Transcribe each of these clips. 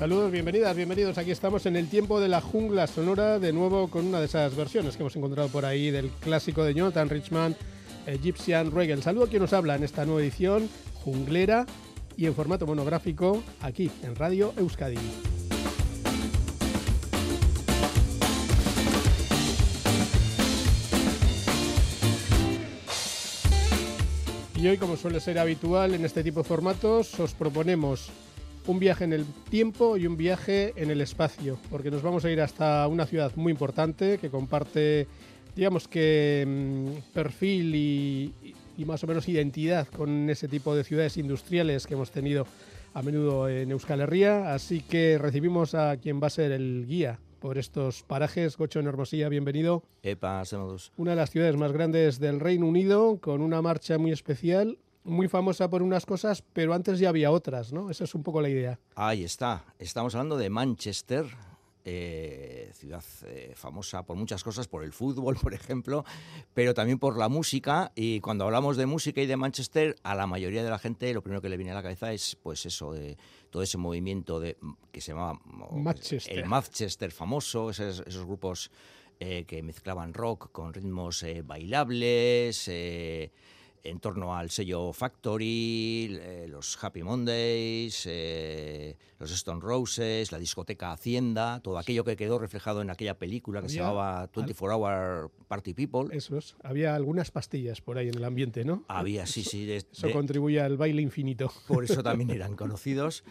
Saludos, bienvenidas, bienvenidos. Aquí estamos en el tiempo de la jungla sonora, de nuevo con una de esas versiones que hemos encontrado por ahí del clásico de Jonathan Richman, Egyptian Reggae. Saludo a quien nos habla en esta nueva edición, junglera y en formato monográfico, aquí en Radio Euskadi. Y hoy, como suele ser habitual en este tipo de formatos, os proponemos un viaje en el tiempo y un viaje en el espacio, porque nos vamos a ir hasta una ciudad muy importante que comparte, digamos que, mm, perfil y, y más o menos identidad con ese tipo de ciudades industriales que hemos tenido a menudo en Euskal Herria. Así que recibimos a quien va a ser el guía por estos parajes. Gocho en Hermosilla, bienvenido. Epa. Una de las ciudades más grandes del Reino Unido, con una marcha muy especial, muy famosa por unas cosas, pero antes ya había otras, ¿no? Esa es un poco la idea. Ahí está. Estamos hablando de Manchester, eh, ciudad eh, famosa por muchas cosas, por el fútbol, por ejemplo, pero también por la música. Y cuando hablamos de música y de Manchester, a la mayoría de la gente lo primero que le viene a la cabeza es, pues eso, de todo ese movimiento de que se llamaba Manchester. el Manchester famoso, esos, esos grupos eh, que mezclaban rock con ritmos eh, bailables. En torno al sello Factory, eh, los Happy Mondays, eh, los Stone Roses, la discoteca Hacienda, todo aquello que quedó reflejado en aquella película que se Había llamaba 24 Hour Party People. Eso es. Había algunas pastillas por ahí en el ambiente, ¿no? Había, sí, sí. de- Eso de- contribuye al baile infinito. por eso también eran conocidos.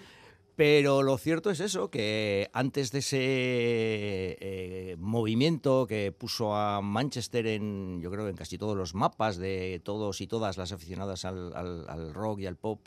Pero lo cierto es eso, que antes de ese eh, movimiento que puso a Manchester en, yo creo, en casi todos los mapas de todos y todas las aficionadas al, al- rock y al pop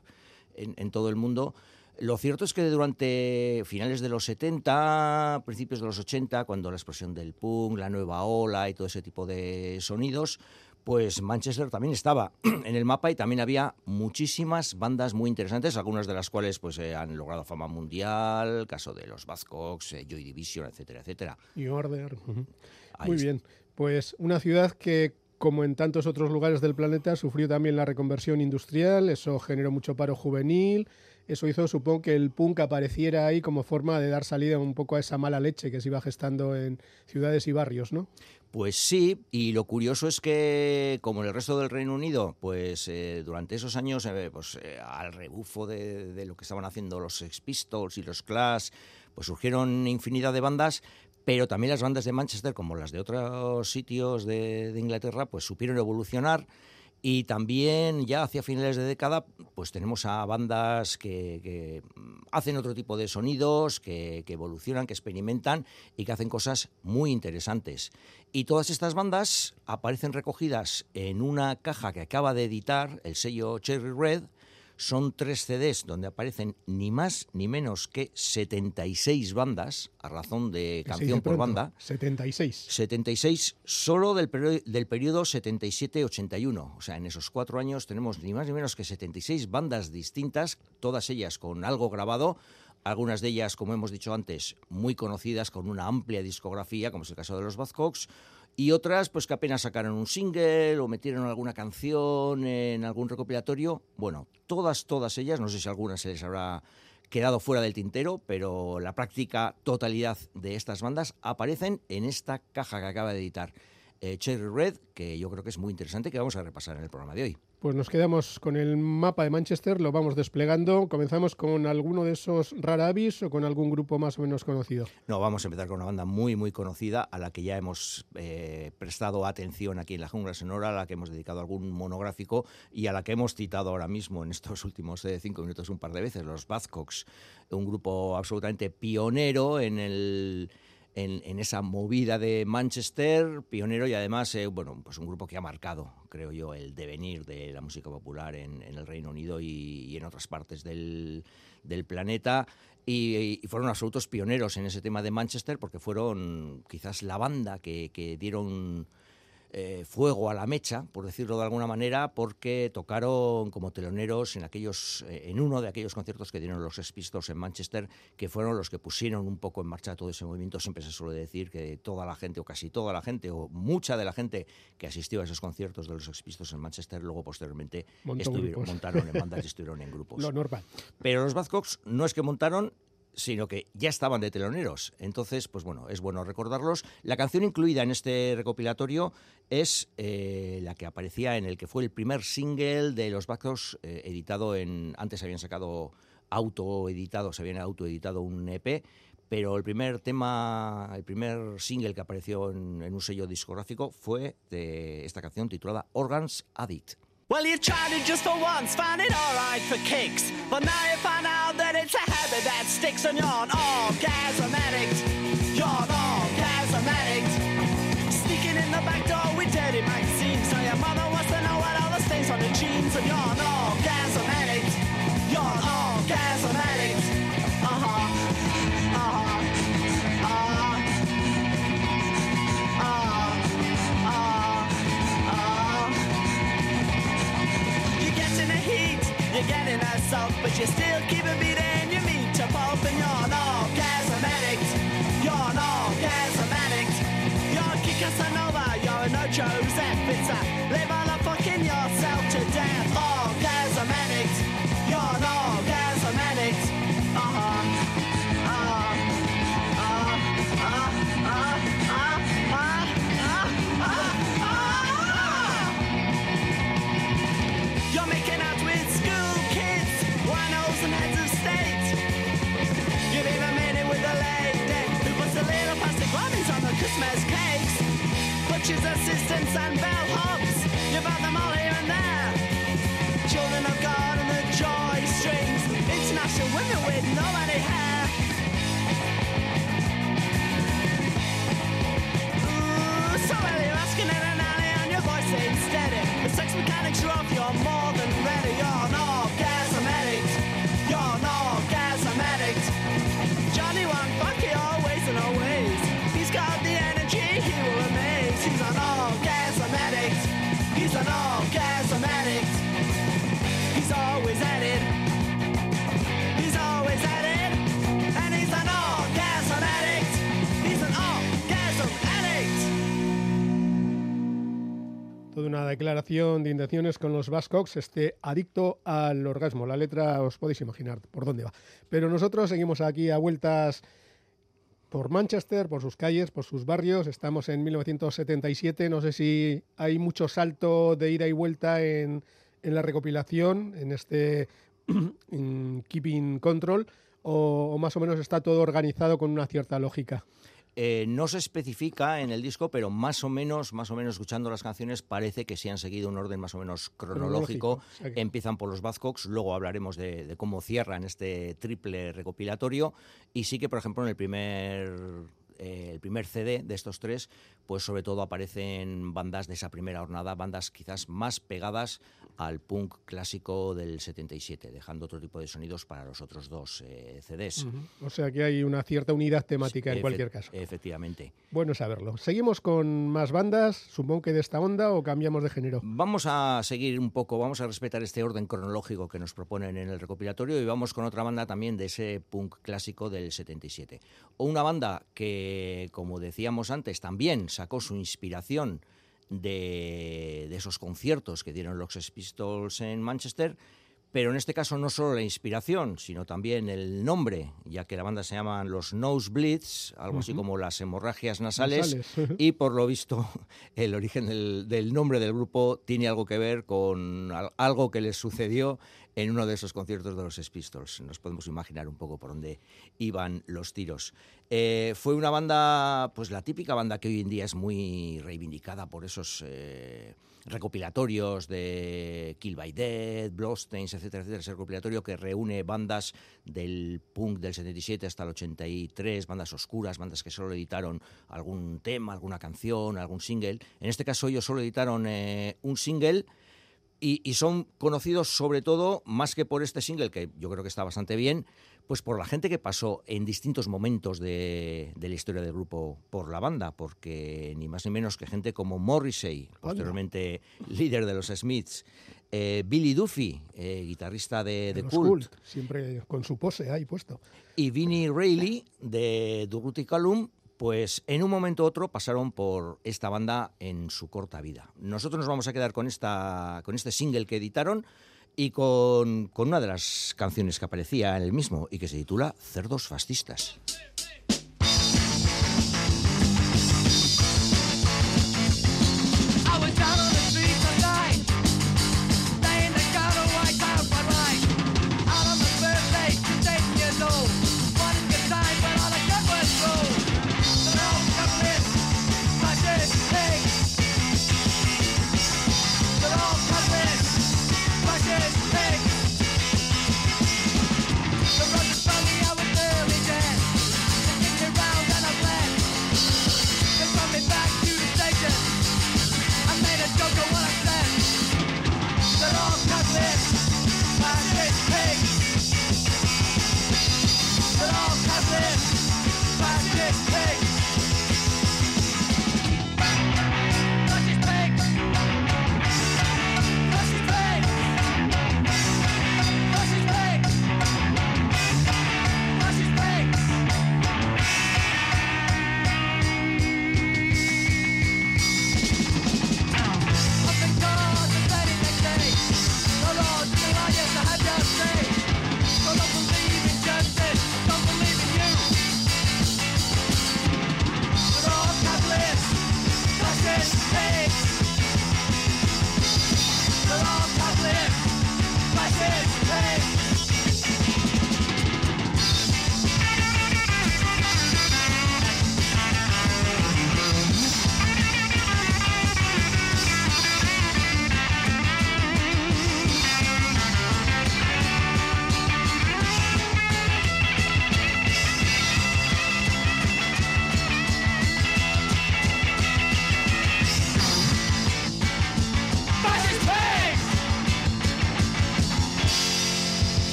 en, en todo el mundo, lo cierto es que durante finales de los 70, principios de los 80, cuando la explosión del punk, la nueva ola y todo ese tipo de sonidos, pues Manchester también estaba en el mapa y también había muchísimas bandas muy interesantes, algunas de las cuales pues eh, han logrado fama mundial, caso de los Buzzcocks, eh, Joy Division, etcétera, etcétera. Y Order. Muy está. bien. Pues una ciudad que, como en tantos otros lugares del planeta, sufrió también la reconversión industrial. Eso generó mucho paro juvenil. Eso hizo, supongo, que el punk apareciera ahí como forma de dar salida un poco a esa mala leche que se iba gestando en ciudades y barrios, ¿no? Pues sí, y lo curioso es que, como en el resto del Reino Unido, pues eh, durante esos años, eh, pues eh, al rebufo de, lo que estaban haciendo los Sex Pistols y los Clash, pues surgieron infinidad de bandas, pero también las bandas de Manchester, como las de otros sitios de Inglaterra, pues supieron evolucionar. Y también ya hacia finales de década, pues tenemos a bandas que, hacen otro tipo de sonidos, que evolucionan, que experimentan y que hacen cosas muy interesantes. Y todas estas bandas aparecen recogidas en una caja que acaba de editar el sello Cherry Red. Son tres CDs donde aparecen ni más ni menos que 76 bandas, a razón de canción por banda. 76. 76 solo del, del periodo 77-81. O sea, en esos cuatro años tenemos ni más ni menos que 76 bandas distintas, todas ellas con algo grabado, algunas de ellas, como hemos dicho antes, muy conocidas, con una amplia discografía, como es el caso de los Buzzcocks, y otras pues que apenas sacaron un single o metieron alguna canción en algún recopilatorio. Bueno, todas, todas ellas, no sé si alguna se les habrá quedado fuera del tintero, pero la práctica totalidad de estas bandas aparecen en esta caja que acaba de editar eh, Cherry Red, que yo creo que es muy interesante, que vamos a repasar en el programa de hoy. Pues nos quedamos con el mapa de Manchester, lo vamos desplegando. Comenzamos con alguno de esos rarabis o con algún grupo más o menos conocido. No, vamos a empezar con una banda muy, muy conocida, a la que ya hemos eh, prestado atención aquí en la Jungla Sonora, a la que hemos dedicado algún monográfico y a la que hemos citado ahora mismo en estos últimos eh, cinco minutos un par de veces, los Buzzcocks, un grupo absolutamente pionero en el en, en esa movida de Manchester, pionero y además, eh, bueno, pues un grupo que ha marcado, creo yo, el devenir de la música popular en, el Reino Unido y, y en otras partes del, planeta. Y, fueron absolutos pioneros en ese tema de Manchester porque fueron quizás la banda que dieron eh, fuego a la mecha, por decirlo de alguna manera, porque tocaron como teloneros en aquellos, eh, en uno de aquellos conciertos que dieron los Sex Pistols en Manchester, que fueron los que pusieron un poco en marcha todo ese movimiento. Siempre se suele decir que toda la gente, o casi toda la gente, o mucha de la gente que asistió a esos conciertos de los Sex Pistols en Manchester, luego posteriormente estuvieron- montaron en bandas y estuvieron en grupos. Lo normal. Pero los Buzzcocks no es que montaron, sino que ya estaban de teloneros. Entonces, pues bueno, es bueno recordarlos. La canción incluida en este recopilatorio es eh, la que aparecía en el que fue el primer single de los Bacos eh, editado en... Antes habían sacado autoeditado, se habían autoeditado un EP, pero el primer tema, el primer single que apareció en, en un sello discográfico fue de esta canción titulada Organs Addict. Well, you tried it just for once, found it alright for kicks. But now you find out that it's a habit that sticks and you're an orgasm addict. You're an orgasm addict. Sneaking in the back door with dirty magazines. So your mother wants to know what all the stains on the jeans. And you're an orgasm addict. You're an orgasm addict. you're getting assault, but you're still keeping me down. You meet to pulp and you're an orgasm addict. You're an orgasm addict. You're Kika Sanova, you're no Ocho Zepita. Live on Christmas cakes. Butchers, assistants, and bellhops. You've had them all here and there. Children of God and the joy strings. International women with nobody hair. Toda una declaración de intenciones con los Bascox, este adicto al orgasmo. La letra os podéis imaginar por dónde va. Pero nosotros seguimos aquí a vueltas por Manchester, por sus calles, por sus barrios. Estamos en 1977. No sé si hay mucho salto de ida y vuelta en, en la recopilación, en este en Keeping Control, o más o menos está todo organizado con una cierta lógica. Eh, no se especifica en el disco, pero más o menos, más o menos escuchando las canciones, parece que sí han seguido un orden más o menos cronológico. Empiezan por los Buzzcocks, luego hablaremos de, de cómo cierran este triple recopilatorio. Y sí que, por ejemplo, en el primer, eh, el primer CD de estos tres, pues sobre todo aparecen bandas de esa primera jornada, bandas quizás más pegadas al punk clásico del 77, dejando otro tipo de sonidos para los otros dos eh, CDs. O sea que hay una cierta unidad temática en cualquier caso. Efectivamente. Bueno saberlo. Seguimos con más bandas, supongo que de esta onda o cambiamos de género. Vamos a seguir un poco, vamos a respetar este orden cronológico que nos proponen en el recopilatorio y vamos con otra banda también de ese punk clásico del 77. O una banda que, como decíamos antes, también sacó su inspiración de, de esos conciertos que dieron los Sex Pistols en Manchester, pero en este caso no solo la inspiración, sino también el nombre, ya que la banda se llama los Nosebleeds, algo así como las hemorragias nasales, Nasales. y por lo visto el origen del, del nombre del grupo tiene algo que ver con al- algo que les sucedió en uno de esos conciertos de los Sex Pistols. Nos podemos imaginar un poco por dónde iban los tiros. Eh, fue una banda, pues la típica banda que hoy en día es muy reivindicada por esos eh, recopilatorios de Kill by Dead, Bloodstains, etcétera, etcétera. Ese recopilatorio que reúne bandas del punk del 77 hasta el 83, bandas oscuras, bandas que solo editaron algún tema, alguna canción, algún single. En este caso ellos solo editaron eh, un single y, y son conocidos sobre todo, más que por este single, que yo creo que está bastante bien, pues por la gente que pasó en distintos momentos de, de la historia del grupo por la banda, porque ni más ni menos que gente como Morrissey, posteriormente líder de los Smiths, eh, Billy Duffy, eh, guitarrista de, Los Cult, Cult, siempre con su pose ahí puesto. y Vinnie Reilly de Durruti Calum, pues en un momento u otro pasaron por esta banda en su corta vida. Nosotros nos vamos a quedar con, esta, con este single que editaron y con, con una de las canciones que aparecía en el mismo y que se titula Cerdos Fascistas.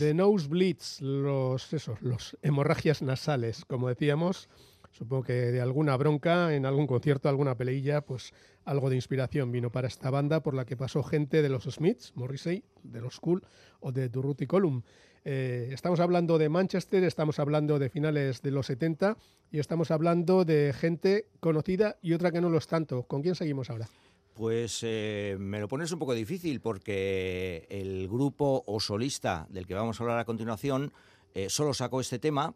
The nosebleeds, los, esos, los hemorragias nasales, como decíamos, supongo que de alguna bronca, en algún concierto, alguna peleilla, pues algo de inspiración vino para esta banda por la que pasó gente de los Smiths, Morrissey, de los Cool o de Durruti Column. Eh, estamos hablando de Manchester, estamos hablando de finales de los 70 y estamos hablando de gente conocida y otra que no lo es tanto. ¿Con quién seguimos ahora? Pues eh, me lo pones un poco difícil porque el grupo o solista del que vamos a hablar a continuación eh, solo sacó este tema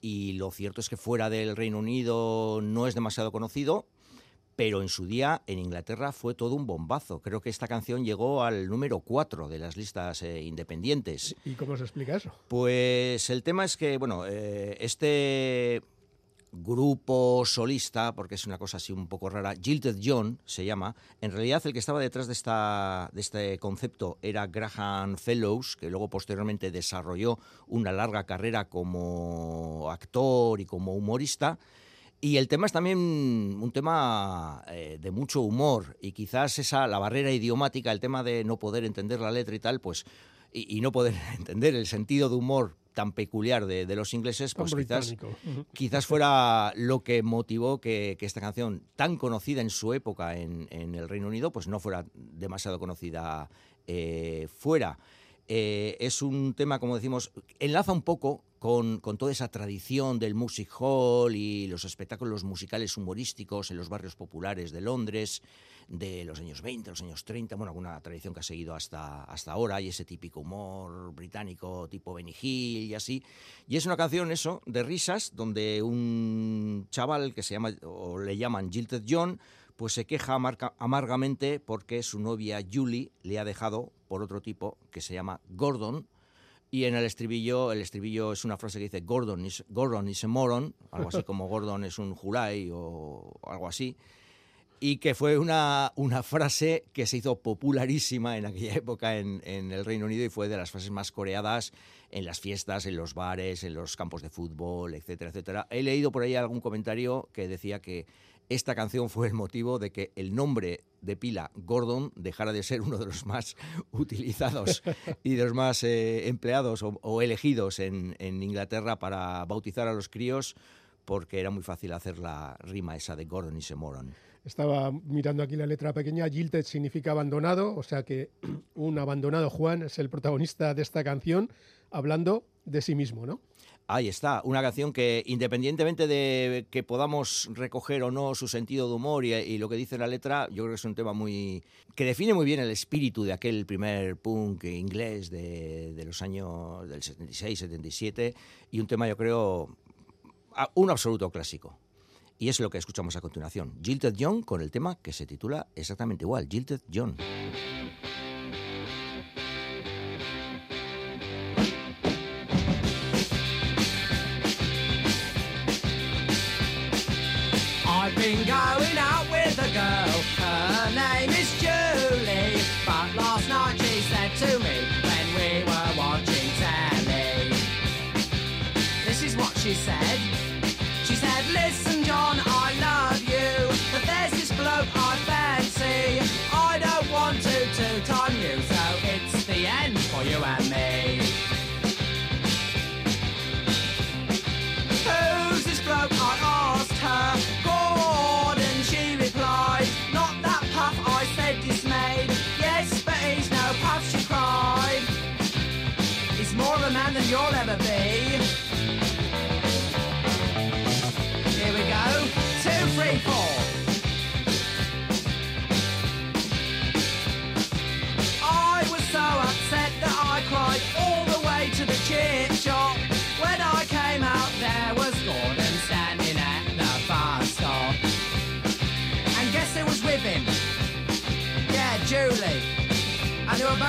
y lo cierto es que fuera del Reino Unido no es demasiado conocido, pero en su día en Inglaterra fue todo un bombazo. Creo que esta canción llegó al número 4 de las listas eh, independientes. ¿Y cómo se explica eso? Pues el tema es que, bueno, este grupo solista, porque es una cosa así un poco rara, Jilted John se llama, en realidad el que estaba detrás de, esta, de este concepto era Graham Fellows, que luego posteriormente desarrolló una larga carrera como actor y como humorista. Y el tema es también un tema eh, de mucho humor y quizás esa la barrera idiomática, el tema de no poder entender la letra y tal, pues y no poder entender el sentido de humor tan peculiar de, de los ingleses, pues quizás, quizás fuera lo que motivó que, que esta canción, tan conocida en su época en, en el Reino Unido, pues no fuera demasiado conocida eh, fuera. Eh, es un tema, como decimos, enlaza un poco con, con toda esa tradición del music hall y los espectáculos musicales humorísticos en los barrios populares de Londres de los años 20, los años 30, bueno, alguna tradición que ha seguido hasta, hasta ahora, y ese típico humor británico tipo Benny Hill y así. Y es una canción, eso, de risas, donde un chaval que se llama, o le llaman Jilted John, pues se queja amarga- amargamente porque su novia Julie le ha dejado por otro tipo que se llama Gordon. Y en el estribillo, el estribillo es una frase que dice Gordon is, Gordon is a moron, algo así como Gordon es un Julai o algo así y que fue una, una frase que se hizo popularísima en aquella época en, en el Reino Unido y fue de las frases más coreadas en las fiestas, en los bares, en los campos de fútbol, etcétera, etcétera. He leído por ahí algún comentario que decía que esta canción fue el motivo de que el nombre de pila Gordon dejara de ser uno de los más utilizados y de los más eh, empleados o, o elegidos en, en Inglaterra para bautizar a los críos porque era muy fácil hacer la rima esa de Gordon y Semoron. Estaba mirando aquí la letra pequeña. Jilted significa abandonado, o sea que un abandonado Juan es el protagonista de esta canción, hablando de sí mismo, ¿no? Ahí está, una canción que independientemente de que podamos recoger o no su sentido de humor y, lo que dice la letra, yo creo que es un tema muy que define muy bien el espíritu de aquel primer punk inglés de, de los años del 76, 77 y un tema yo creo un absoluto clásico. Y es lo que escuchamos a continuación. Jilted John con el tema que se titula exactamente igual, Jilted John. I've been going out with a girl, her name is Julie. But last night she said to me when we were watching telly, this is what she said.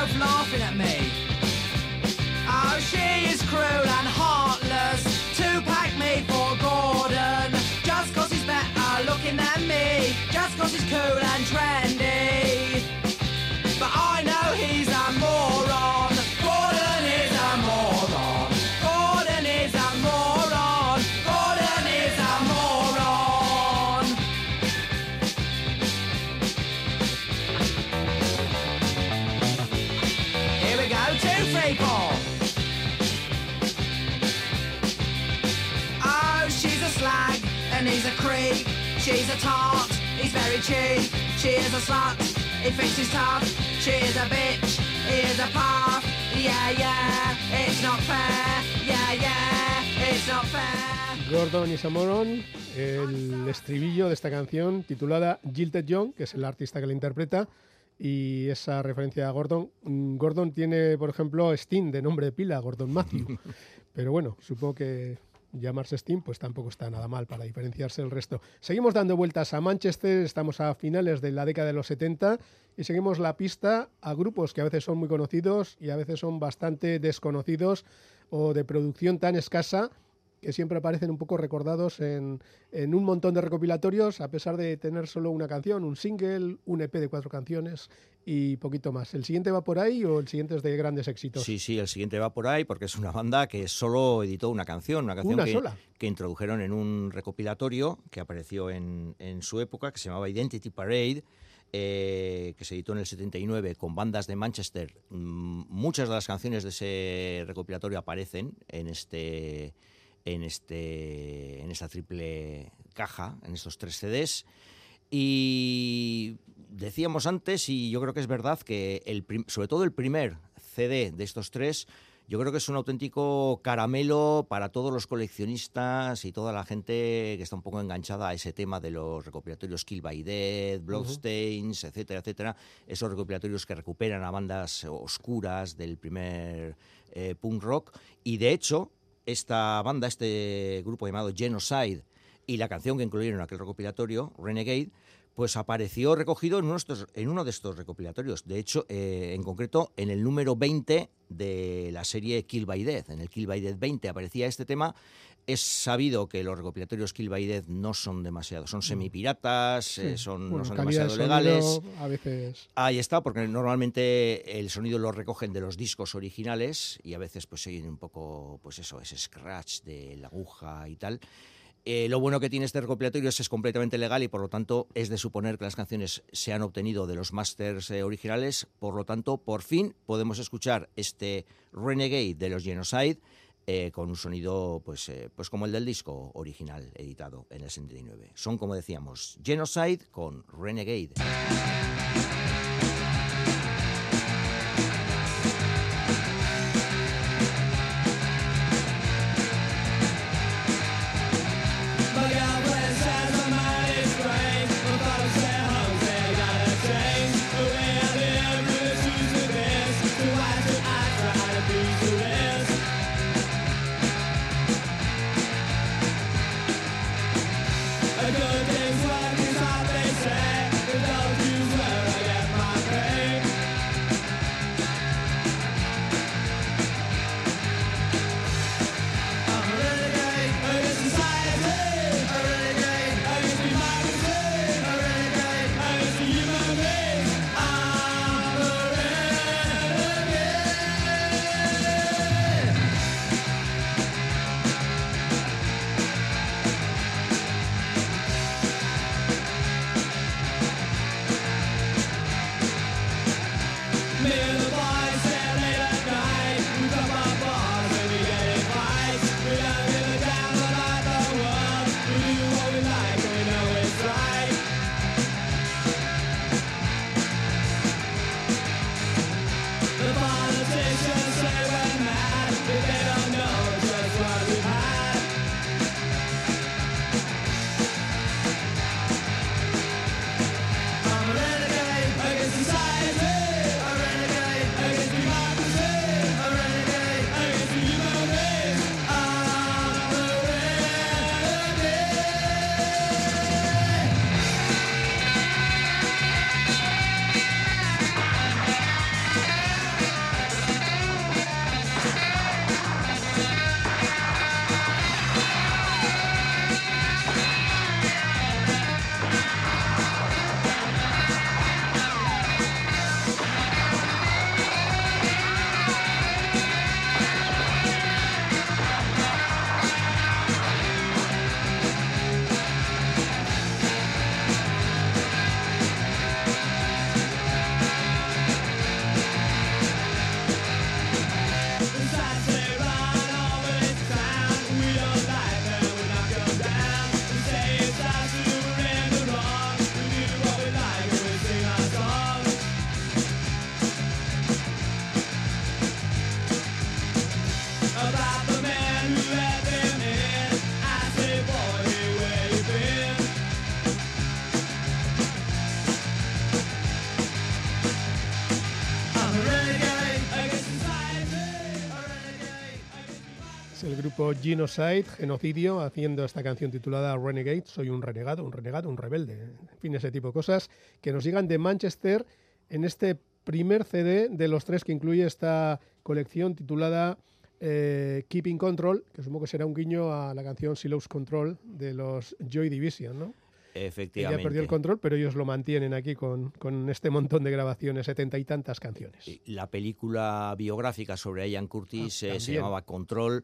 Both laughing at me. Oh, she is cruel and heartless to pack me for Gordon. Just cause he's better looking than me. Just cause he's cool and trendy. She's a tart, he's very cheap. She is a slut, he thinks he's tough. She is a bitch, he is a puff. Yeah, yeah, it's not fair. Yeah, yeah, it's not fair. Gordon y Samoron, el estribillo de esta canción titulada Jilted John, que es el artista que la interpreta, y esa referencia a Gordon. Mm, Gordon tiene, por ejemplo, Sting de nombre de pila, Gordon Matthew. Pero bueno, supongo que llamarse Steam, pues tampoco está nada mal para diferenciarse del resto. Seguimos dando vueltas a Manchester, estamos a finales de la década de los 70 y seguimos la pista a grupos que a veces son muy conocidos y a veces son bastante desconocidos o de producción tan escasa que siempre aparecen un poco recordados en, en, un montón de recopilatorios, a pesar de tener solo una canción, un single, un EP de cuatro canciones y poquito más. ¿El siguiente va por ahí o el siguiente es de grandes éxitos? Sí, sí, el siguiente va por ahí porque es una banda que solo editó una canción, una canción ¿Una que, sola? que introdujeron en un recopilatorio que apareció en, en su época, que se llamaba Identity Parade. Eh, que se editó en el 79 con bandas de Manchester. Mm, muchas de las canciones de ese recopilatorio aparecen en este, en, este, en esta triple caja, en estos tres CDs. Y decíamos antes, y yo creo que es verdad, que el sobre todo el primer CD de estos tres, yo creo que es un auténtico caramelo para todos los coleccionistas y toda la gente que está un poco enganchada a ese tema de los recopilatorios Kill by Death, Bloodstains, uh -huh. etcétera, etcétera. Esos recopilatorios que recuperan a bandas oscuras del primer eh, punk rock. Y de hecho, esta banda, este grupo llamado Genocide, y la canción que incluyeron en aquel recopilatorio, Renegade, pues apareció recogido en uno de estos, en uno de estos recopilatorios. De hecho, eh, en concreto, en el número 20 de la serie Kill by Death. En el Kill by Death 20 aparecía este tema. Es sabido que los recopilatorios Kill by Death no son demasiado, son semipiratas, Sí. eh, son, Bueno, no son demasiado de legales. A veces. Ahí está, porque normalmente el sonido lo recogen de los discos originales y a veces pues siguen un poco, pues eso, ese scratch de la aguja y tal. Eh, lo bueno que tiene este recopilatorio es que es completamente legal y por lo tanto es de suponer que las canciones se han obtenido de los masters eh, originales. Por lo tanto, por fin podemos escuchar este Renegade de los Genocide eh, con un sonido pues, pues como el del disco original editado en el 79. Son, como decíamos, Genocide con Renegade. Genocide, Genocidio, haciendo esta canción titulada Renegade, Soy un renegado, un renegado, un rebelde, en fin, ese tipo de cosas, que nos llegan de Manchester en este primer CD de los tres que incluye esta colección titulada eh, Keeping Control, que supongo que será un guiño a la canción Silos Control de los Joy Division, ¿no? Efectivamente. Ella perdió el control, pero ellos lo mantienen aquí con, con este montón de grabaciones, setenta y tantas canciones. La película biográfica sobre Ian Curtis Ah, eh, se llamaba Control.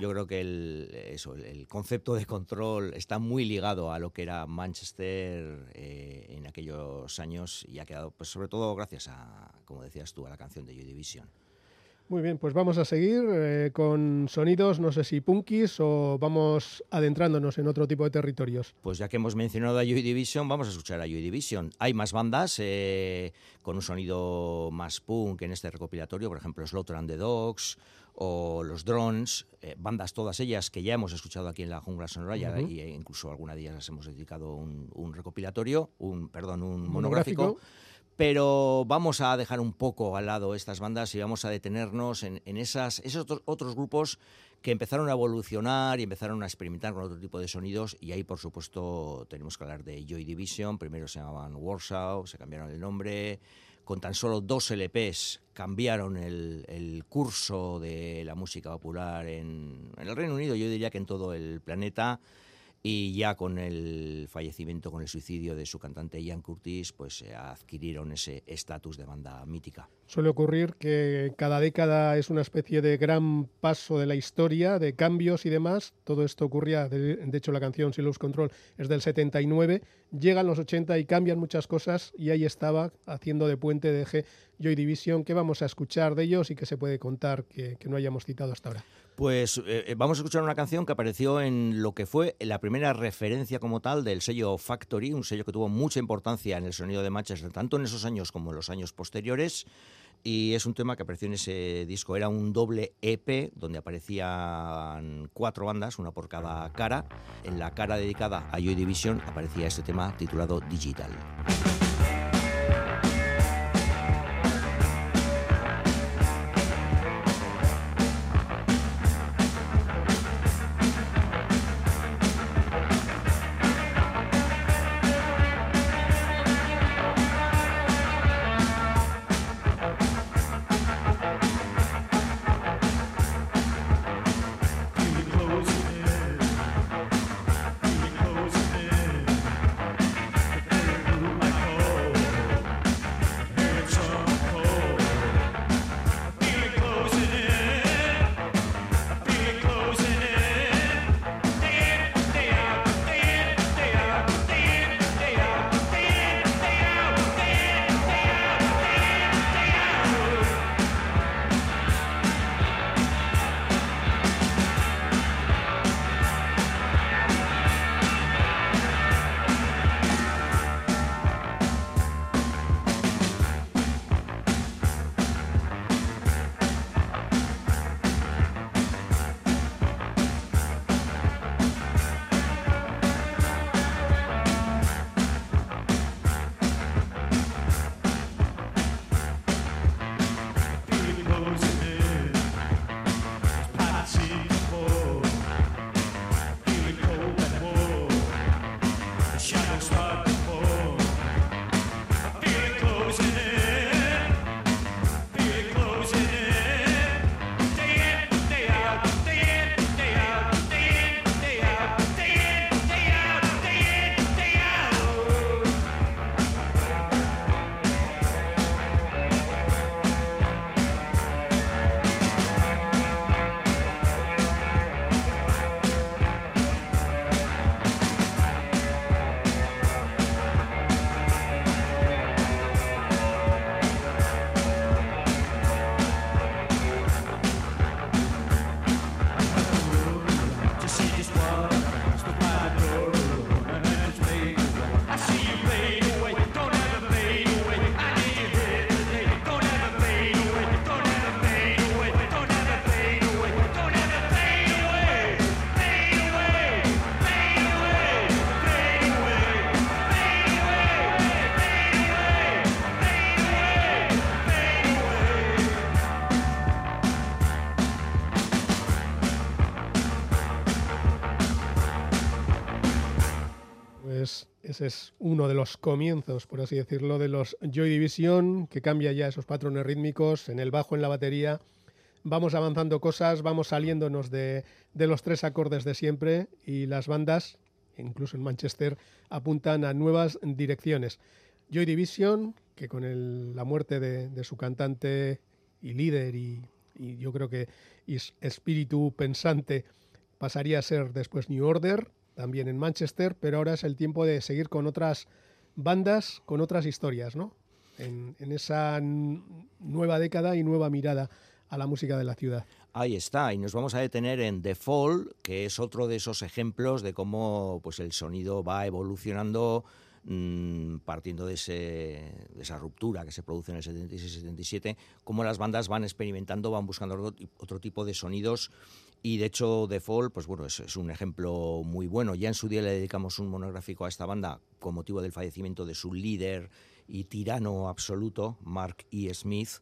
Yo creo que el, eso, el concepto de control está muy ligado a lo que era Manchester eh, en aquellos años y ha quedado, pues sobre todo gracias a, como decías tú, a la canción de Joy Division. Muy bien, pues vamos a seguir eh, con sonidos, no sé si punkis o vamos adentrándonos en otro tipo de territorios. Pues ya que hemos mencionado a Joy Division, vamos a escuchar a Joy Division. Hay más bandas eh, con un sonido más punk en este recopilatorio, por ejemplo Slaughter and the Dogs o los Drones, eh, bandas todas ellas que ya hemos escuchado aquí en la Jungla Sonora y, Ujú. y, eh, incluso alguna de ellas las hemos dedicado un, un recopilatorio, un perdón, un Monográfico. monográfico. Pero vamos a dejar un poco al lado estas bandas y vamos a detenernos en, esos otros, grupos que empezaron a evolucionar y empezaron a experimentar con otro tipo de sonidos. Y ahí, por supuesto, tenemos que hablar de Joy Division. Primero se llamaban Warsaw, se cambiaron el nombre. Con tan solo dos LPs cambiaron el, el curso de la música popular en, en el Reino Unido, yo diría que en todo el planeta. Y ya con el fallecimiento, con el suicidio de su cantante Ian Curtis, pues eh, adquirieron ese estatus de banda mítica. Suele ocurrir que cada década es una especie de gran paso de la historia, de cambios y demás. Todo esto ocurría, de, hecho la canción Silos Control es del 79, llegan los 80 y cambian muchas cosas y ahí estaba haciendo de puente de eje Joy Division. ¿Qué vamos a escuchar de ellos y qué se puede contar que, que no hayamos citado hasta ahora? Pues eh, eh, vamos a escuchar una canción que apareció en lo que fue la primera referencia como tal del sello Factory, un sello que tuvo mucha importancia en el sonido de Manchester, tanto en esos años como en los años posteriores. Y es un tema que apareció en ese disco. Era un doble EP donde aparecían cuatro bandas, una por cada cara. En la cara dedicada a Joy Division aparecía este tema titulado Digital. Uno de los comienzos, por así decirlo, de los Joy Division, que cambia ya esos patrones rítmicos en el bajo, en la batería. Vamos avanzando cosas, vamos saliéndonos de, los tres acordes de siempre y las bandas, incluso en Manchester, apuntan a nuevas direcciones. Joy Division, que con la muerte de, su cantante y líder y, y yo creo que es espíritu pensante pasaría a ser después New Order, también en Manchester, pero ahora es el tiempo de seguir con otras bandas, con otras historias, ¿no? En, esa nueva década y nueva mirada a la música de la ciudad. Ahí está, y nos vamos a detener en The Fall, que es otro de esos ejemplos de cómo pues, el sonido va evolucionando mm, partiendo de, ese- esa ruptura que se produce en el 76-77, cómo las bandas van experimentando, van buscando otro tipo de sonidos y de hecho The Fall, pues bueno, es, un ejemplo muy bueno. Ya en su día le dedicamos un monográfico a esta banda con motivo del fallecimiento de su líder y tirano absoluto, Mark E. Smith,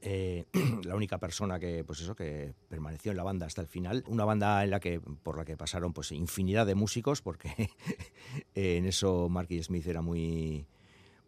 eh, la única persona que pues eso que permaneció en la banda hasta el final una banda en la que por la que pasaron pues infinidad de músicos porque en eso Marky Smith era muy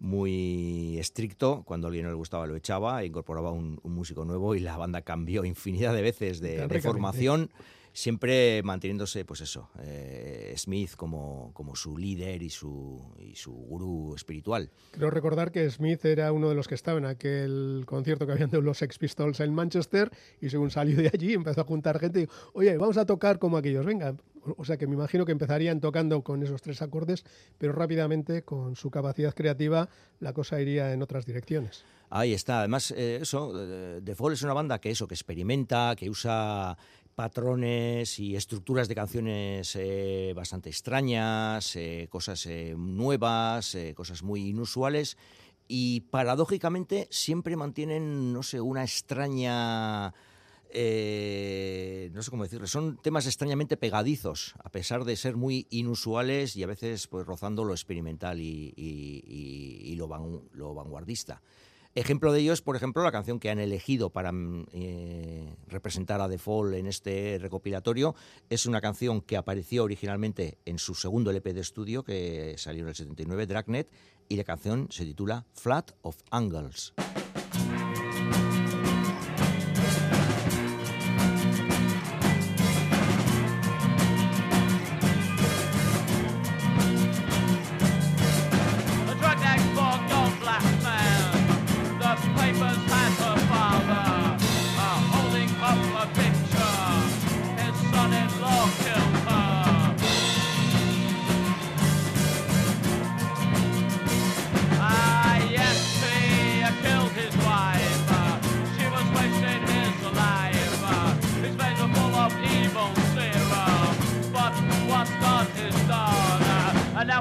muy estricto. Cuando a alguien no le gustaba lo echaba incorporaba un, un músico nuevo y la banda cambió infinidad de veces de, de formación siempre manteniéndose pues eso eh, Smith como, como su líder y su, y su gurú espiritual Creo recordar que Smith era uno de los que estaba en aquel concierto que habían de los Sex Pistols en Manchester y según salió de allí empezó a juntar gente y oye, vamos a tocar como aquellos, venga. O- O sea que me imagino que empezarían tocando con esos tres acordes, pero rápidamente con su capacidad creativa la cosa iría en otras direcciones. Ahí está. Además, eh, eso, eh, The Fall es una banda que eso, que experimenta, que usa patrones y estructuras de canciones eh, bastante extrañas, eh, cosas eh, nuevas, cosas muy inusuales y paradójicamente siempre mantienen, no sé, una extraña... no sé cómo decirlo, son temas extrañamente pegadizos, a pesar de ser muy inusuales y a veces pues rozando lo experimental y, lo vanguardista. Ejemplo de ello es, por ejemplo, la canción que han elegido para mm, eh, representar a The Fall en este recopilatorio. Es una canción que apareció originalmente en su segundo LP de estudio, que salió en el 79, Dragnet, y la canción se titula Flat of Angles.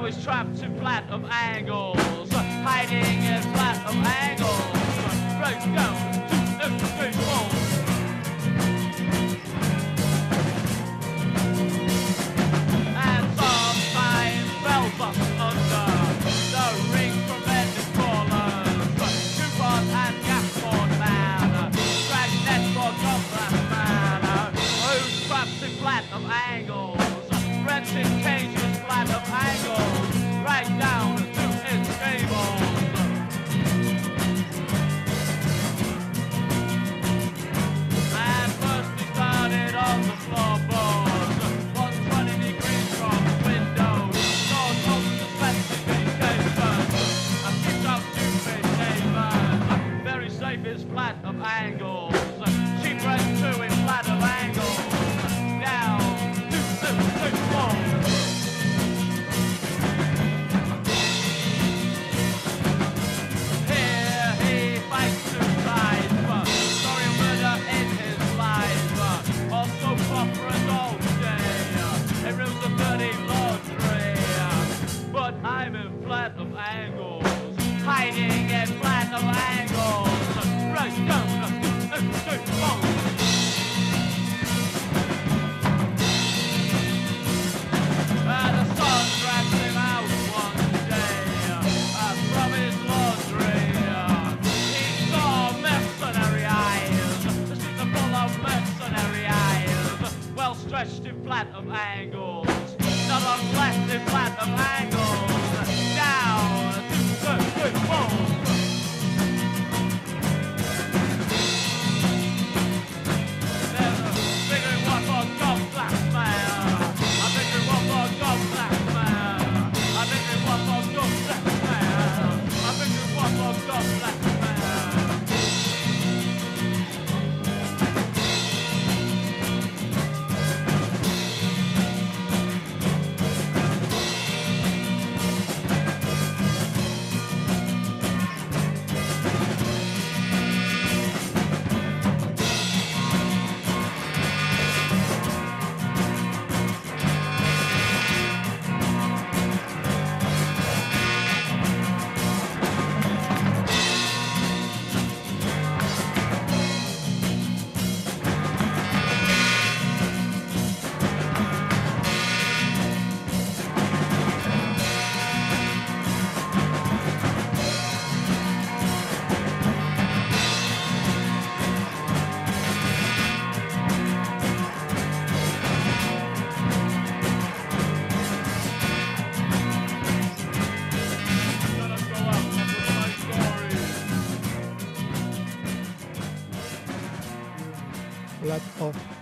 Uh, and now he's trapped in flat of angles. uh, Hiding in flat of angles. uh, Right down to the street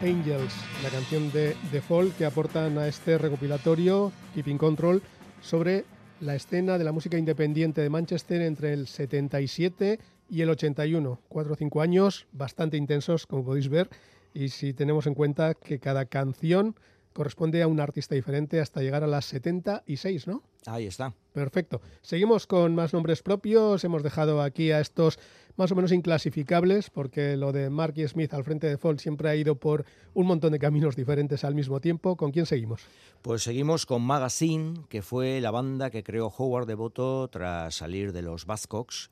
Angels, la canción de The Fall que aportan a este recopilatorio Keeping Control sobre la escena de la música independiente de Manchester entre el 77 y el 81. Cuatro o cinco años bastante intensos, como podéis ver, y si tenemos en cuenta que cada canción corresponde a un artista diferente hasta llegar a las 76, ¿no? Ahí está. Perfecto. Seguimos con más nombres propios. Hemos dejado aquí a estos más o menos inclasificables, porque lo de Mark y Smith al frente de Fall siempre ha ido por un montón de caminos diferentes al mismo tiempo. ¿Con quién seguimos? Pues seguimos con Magazine, que fue la banda que creó Howard Devoto tras salir de los Buzzcocks.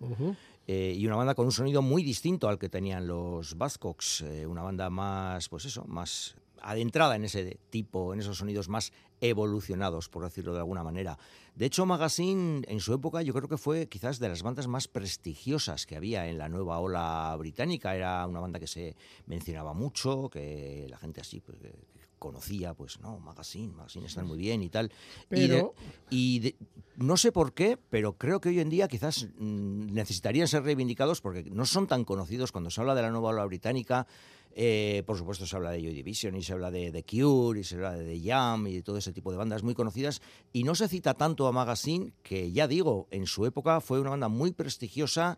Eh, y una banda con un sonido muy distinto al que tenían los Buzzcocks. eh, una banda más, pues eso, más adentrada en ese tipo, en esos sonidos más evolucionados, por decirlo de alguna manera. De hecho, Magazine en su época yo creo que fue quizás de las bandas más prestigiosas que había en la nueva ola británica. Era una banda que se mencionaba mucho, que la gente así pues, conocía, pues no, Magazine, Magazine están muy bien y tal. Y de- Pero- y de- no sé por qué, pero creo que hoy en día quizás mm, necesitarían ser reivindicados porque no son tan conocidos cuando se habla de la nueva ola británica. Eh, por supuesto, se habla de Joy Division y se habla de The Cure y se habla de The Jam y de todo ese tipo de bandas muy conocidas. Y no se cita tanto a Magazine, que ya digo, en su época fue una banda muy prestigiosa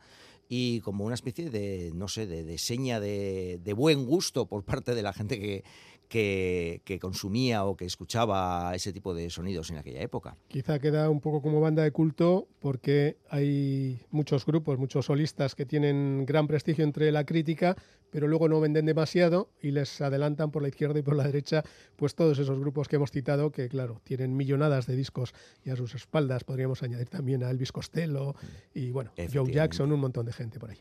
y como una especie de, no sé, de, de seña de, buen gusto por parte de la gente que, que, que consumía o que escuchaba ese tipo de sonidos en aquella época. Quizá queda un poco como banda de culto porque hay muchos grupos, muchos solistas que tienen gran prestigio entre la crítica, pero luego no venden demasiado y les adelantan por la izquierda y por la derecha pues todos esos grupos que hemos citado que claro, tienen millonadas de discos y a sus espaldas podríamos añadir también a Elvis Costello y bueno, Joe. Jackson, un montón de gente por ahí.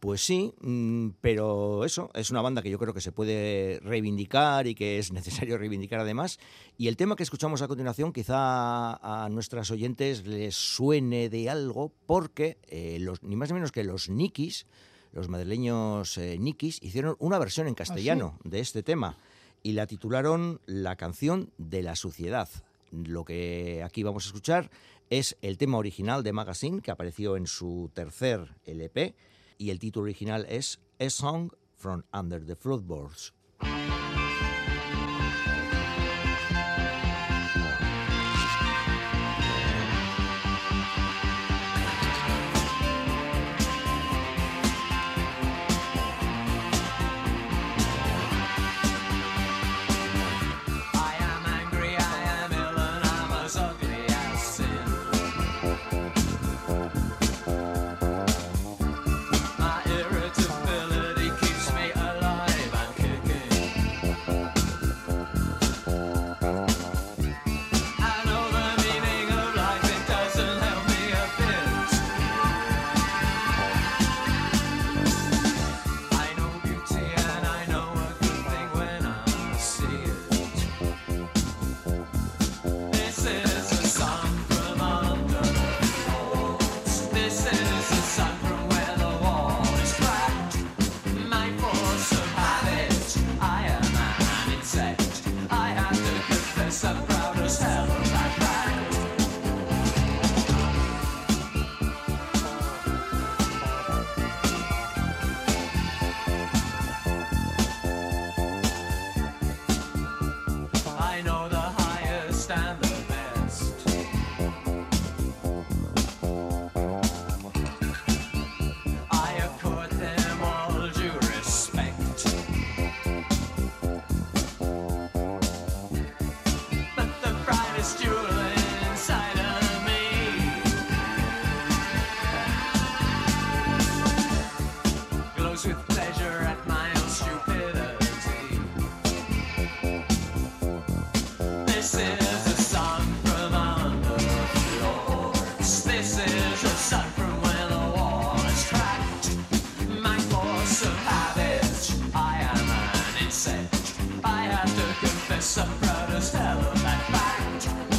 Pues sí, mm, pero eso es una banda que yo creo que se puede reivindicar y que es necesario reivindicar además. Y el tema que escuchamos a continuación quizá a nuestras oyentes les suene de algo porque eh, los, ni más ni menos que los Nikis, los madrileños eh, Nikis, hicieron una versión en castellano de este tema y la titularon La canción de la suciedad. Lo que aquí vamos a escuchar es el tema original de Magazine que apareció en su tercer LP y el título original es A Song from Under the Floorboards. Confess I'm proud as hell of that fact.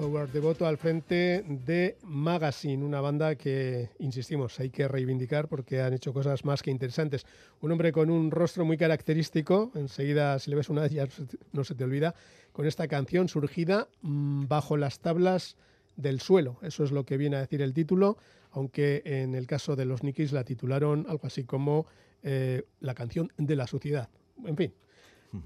Howard Devoto al frente de Magazine, una banda que, insistimos, hay que reivindicar porque han hecho cosas más que interesantes. Un hombre con un rostro muy característico, enseguida si le ves una vez ya no se te olvida, con esta canción surgida mm, bajo las tablas del suelo. Eso es lo que viene a decir el título, aunque en el caso de los Nikis la titularon algo así como eh, la canción de la suciedad. En fin,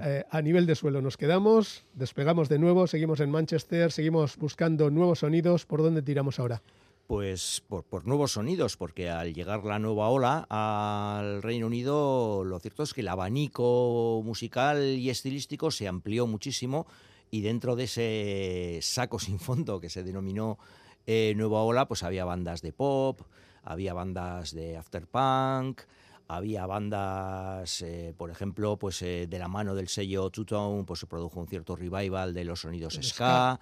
eh, a nivel de suelo nos quedamos, despegamos de nuevo, seguimos en Manchester, seguimos buscando nuevos sonidos. ¿Por dónde tiramos ahora? Pues por, por nuevos sonidos, porque al llegar la nueva ola al Reino Unido, lo cierto es que el abanico musical y estilístico se amplió muchísimo y dentro de ese saco sin fondo que se denominó eh, nueva ola, pues había bandas de pop, había bandas de afterpunk, había bandas, eh, por ejemplo, pues eh, de la mano del sello Two pues se produjo un cierto revival de los sonidos El ska.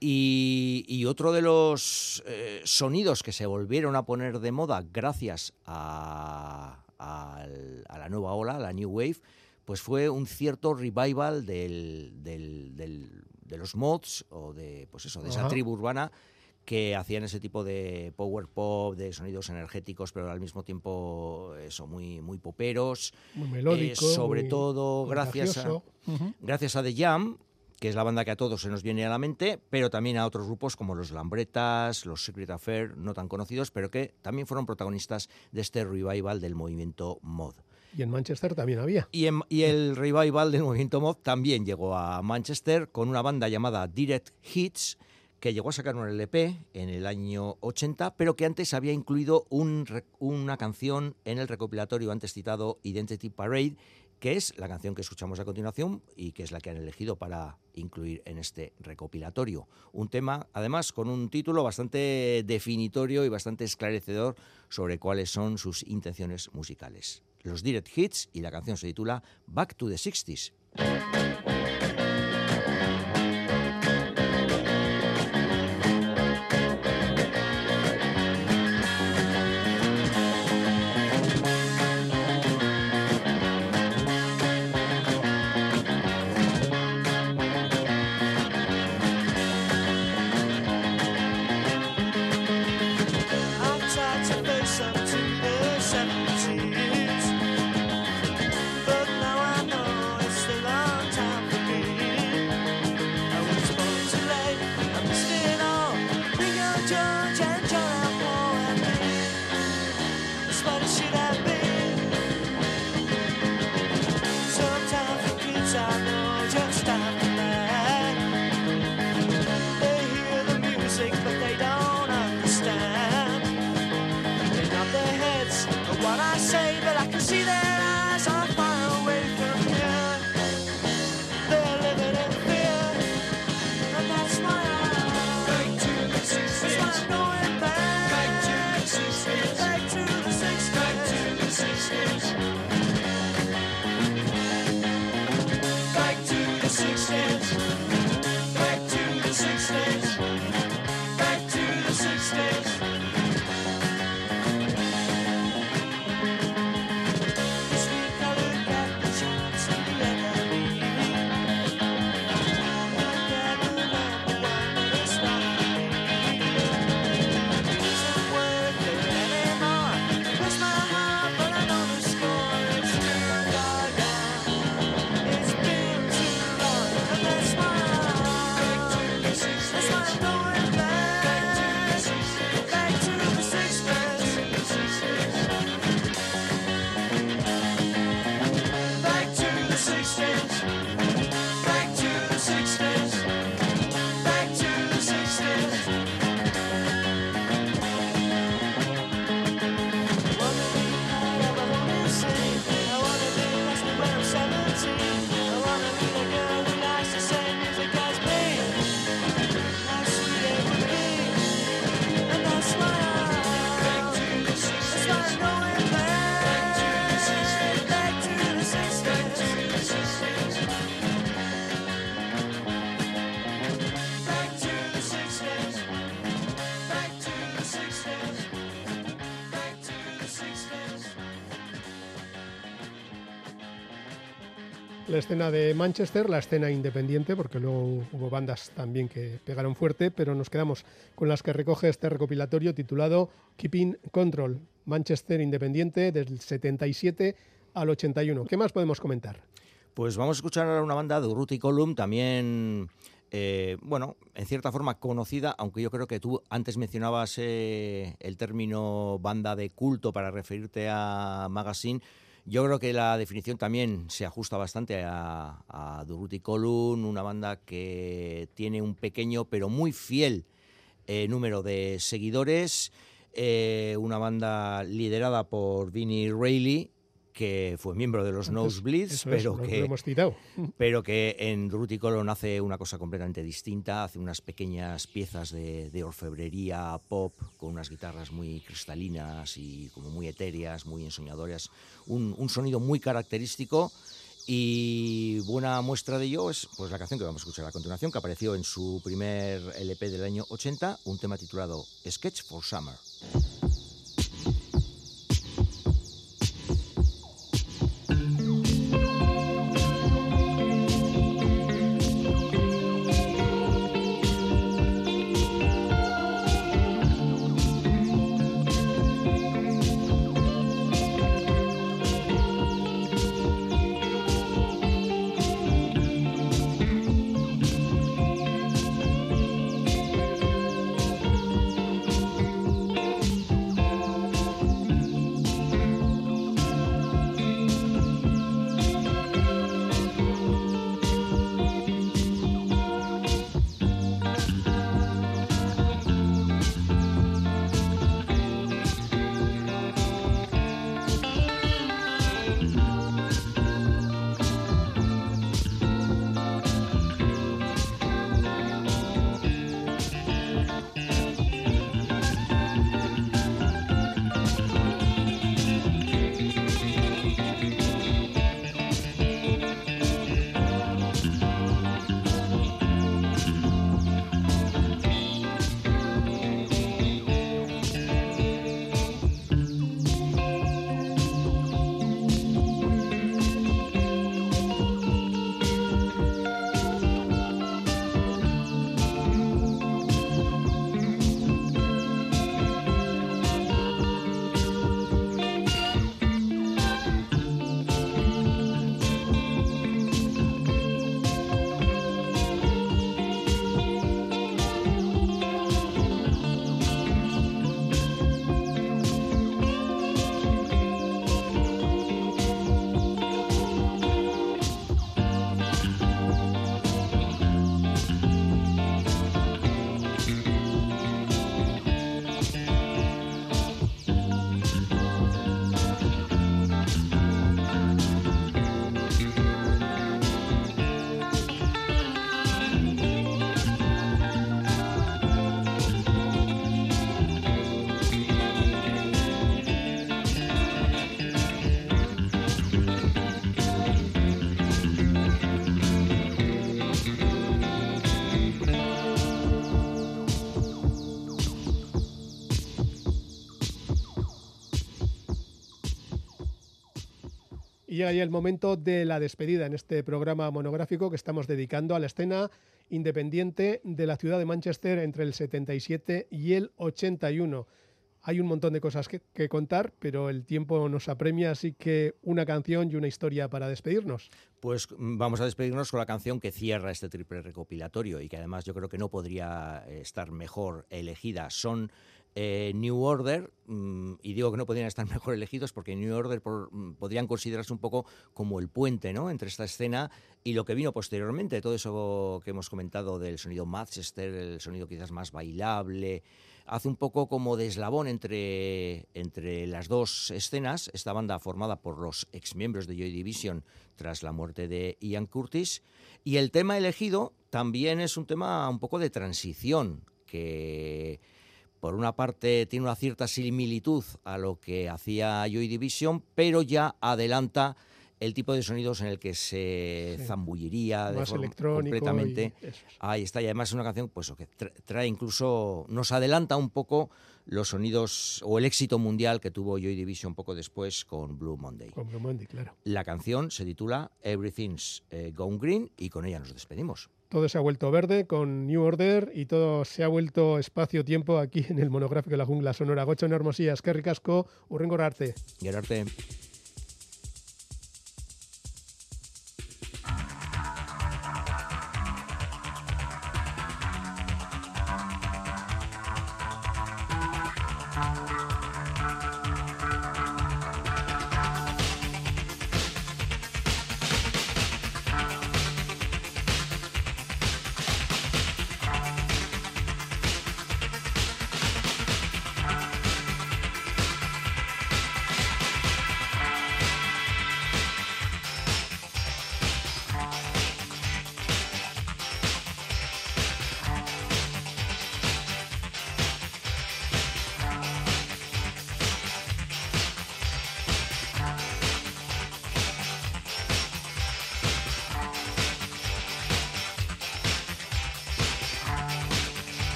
Y, y otro de los eh, sonidos que se volvieron a poner de moda gracias a, la nueva ola, la New Wave, pues fue un cierto revival del, del- del- de los mods o de, pues eso, de esa tribu urbana que hacían ese tipo de power pop, de sonidos energéticos, pero al mismo tiempo eso, muy, muy poperos. Muy melódico. Eh, sobre muy todo gracias a, gracias a The Jam, que es la banda que a todos se nos viene a la mente, pero también a otros grupos como los Lambretas, los Secret Affair, no tan conocidos, pero que también fueron protagonistas de este revival del movimiento mod. Y en Manchester también había. Y, en- y el revival del movimiento mod también llegó a Manchester con una banda llamada Direct Hits, que llegó a sacar un LP en el año 80, pero que antes había incluido un una canción en el recopilatorio antes citado Identity Parade que es la canción que escuchamos a continuación y que es la que han elegido para incluir en este recopilatorio. Un tema, además, con un título bastante definitorio y bastante esclarecedor sobre cuáles son sus intenciones musicales. Los Direct Hits y la canción se titula Back to the 60s. Escena de Manchester, la escena independiente, porque luego hubo bandas también que pegaron fuerte, pero nos quedamos con las que recoge este recopilatorio titulado Keeping Control, Manchester independiente del 77 al 81. ¿Qué más podemos comentar? Pues vamos a escuchar ahora una banda de Urruti Column, también, eh, bueno, en cierta forma conocida, aunque yo creo que tú antes mencionabas eh, el término banda de culto para referirte a Magazine. Yo creo que la definición también se ajusta bastante a, a Durruti Column, una banda que tiene un pequeño pero muy fiel eh, número de seguidores, eh, una banda liderada por Vinnie Reilly, que fue miembro de los Nosebleeds, es, pero que hemos citado. pero que en Druti Colon hace una cosa completamente distinta, hace unas pequeñas piezas de, de orfebrería pop con unas guitarras muy cristalinas y como muy etéreas, muy ensoñadoras, un, un sonido muy característico y buena muestra de ello es pues la canción que vamos a escuchar a continuación, que apareció en su primer LP del año 80, un tema titulado Sketch for Summer. Y llega ya el momento de la despedida en este programa monográfico que estamos dedicando a la escena independiente de la ciudad de Manchester entre el 77 y el 81. Hay un montón de cosas que, que contar, pero el tiempo nos apremia, así que una canción y una historia para despedirnos. Pues mm, vamos a despedirnos con la canción que cierra este triple recopilatorio y que además yo creo que no podría eh, estar mejor elegida. Son eh, New Order, mm, y digo que no podrían estar mejor elegidos porque New Order por- mm, podrían considerarse un poco como el puente ¿no? entre esta escena y lo que vino posteriormente, todo eso que hemos comentado del sonido Manchester, el sonido quizás más bailable, hace un poco como de eslabón entre, entre las dos escenas, esta banda formada por los exmiembros de Joy Division tras la muerte de Ian Curtis, y el tema elegido también es un tema un poco de transición, que por una parte tiene una cierta similitud a lo que hacía Joy Division, pero ya adelanta el tipo de sonidos en el que se Sí. zambulliría de forma completamente. Ahí está, y además es una canción pues, que tra- trae incluso, nos adelanta un poco los sonidos o el éxito mundial que tuvo Joy Division poco después con Blue Monday. Con Blue Monday, claro. La canción se titula Everything's eh, Gone Green y con ella nos despedimos. Todo se ha vuelto verde con New Order y todo se ha vuelto espacio-tiempo aquí en el monográfico de la jungla sonora. Gocho en Hermosías, que ricasco, urrengo arte. Gerarte.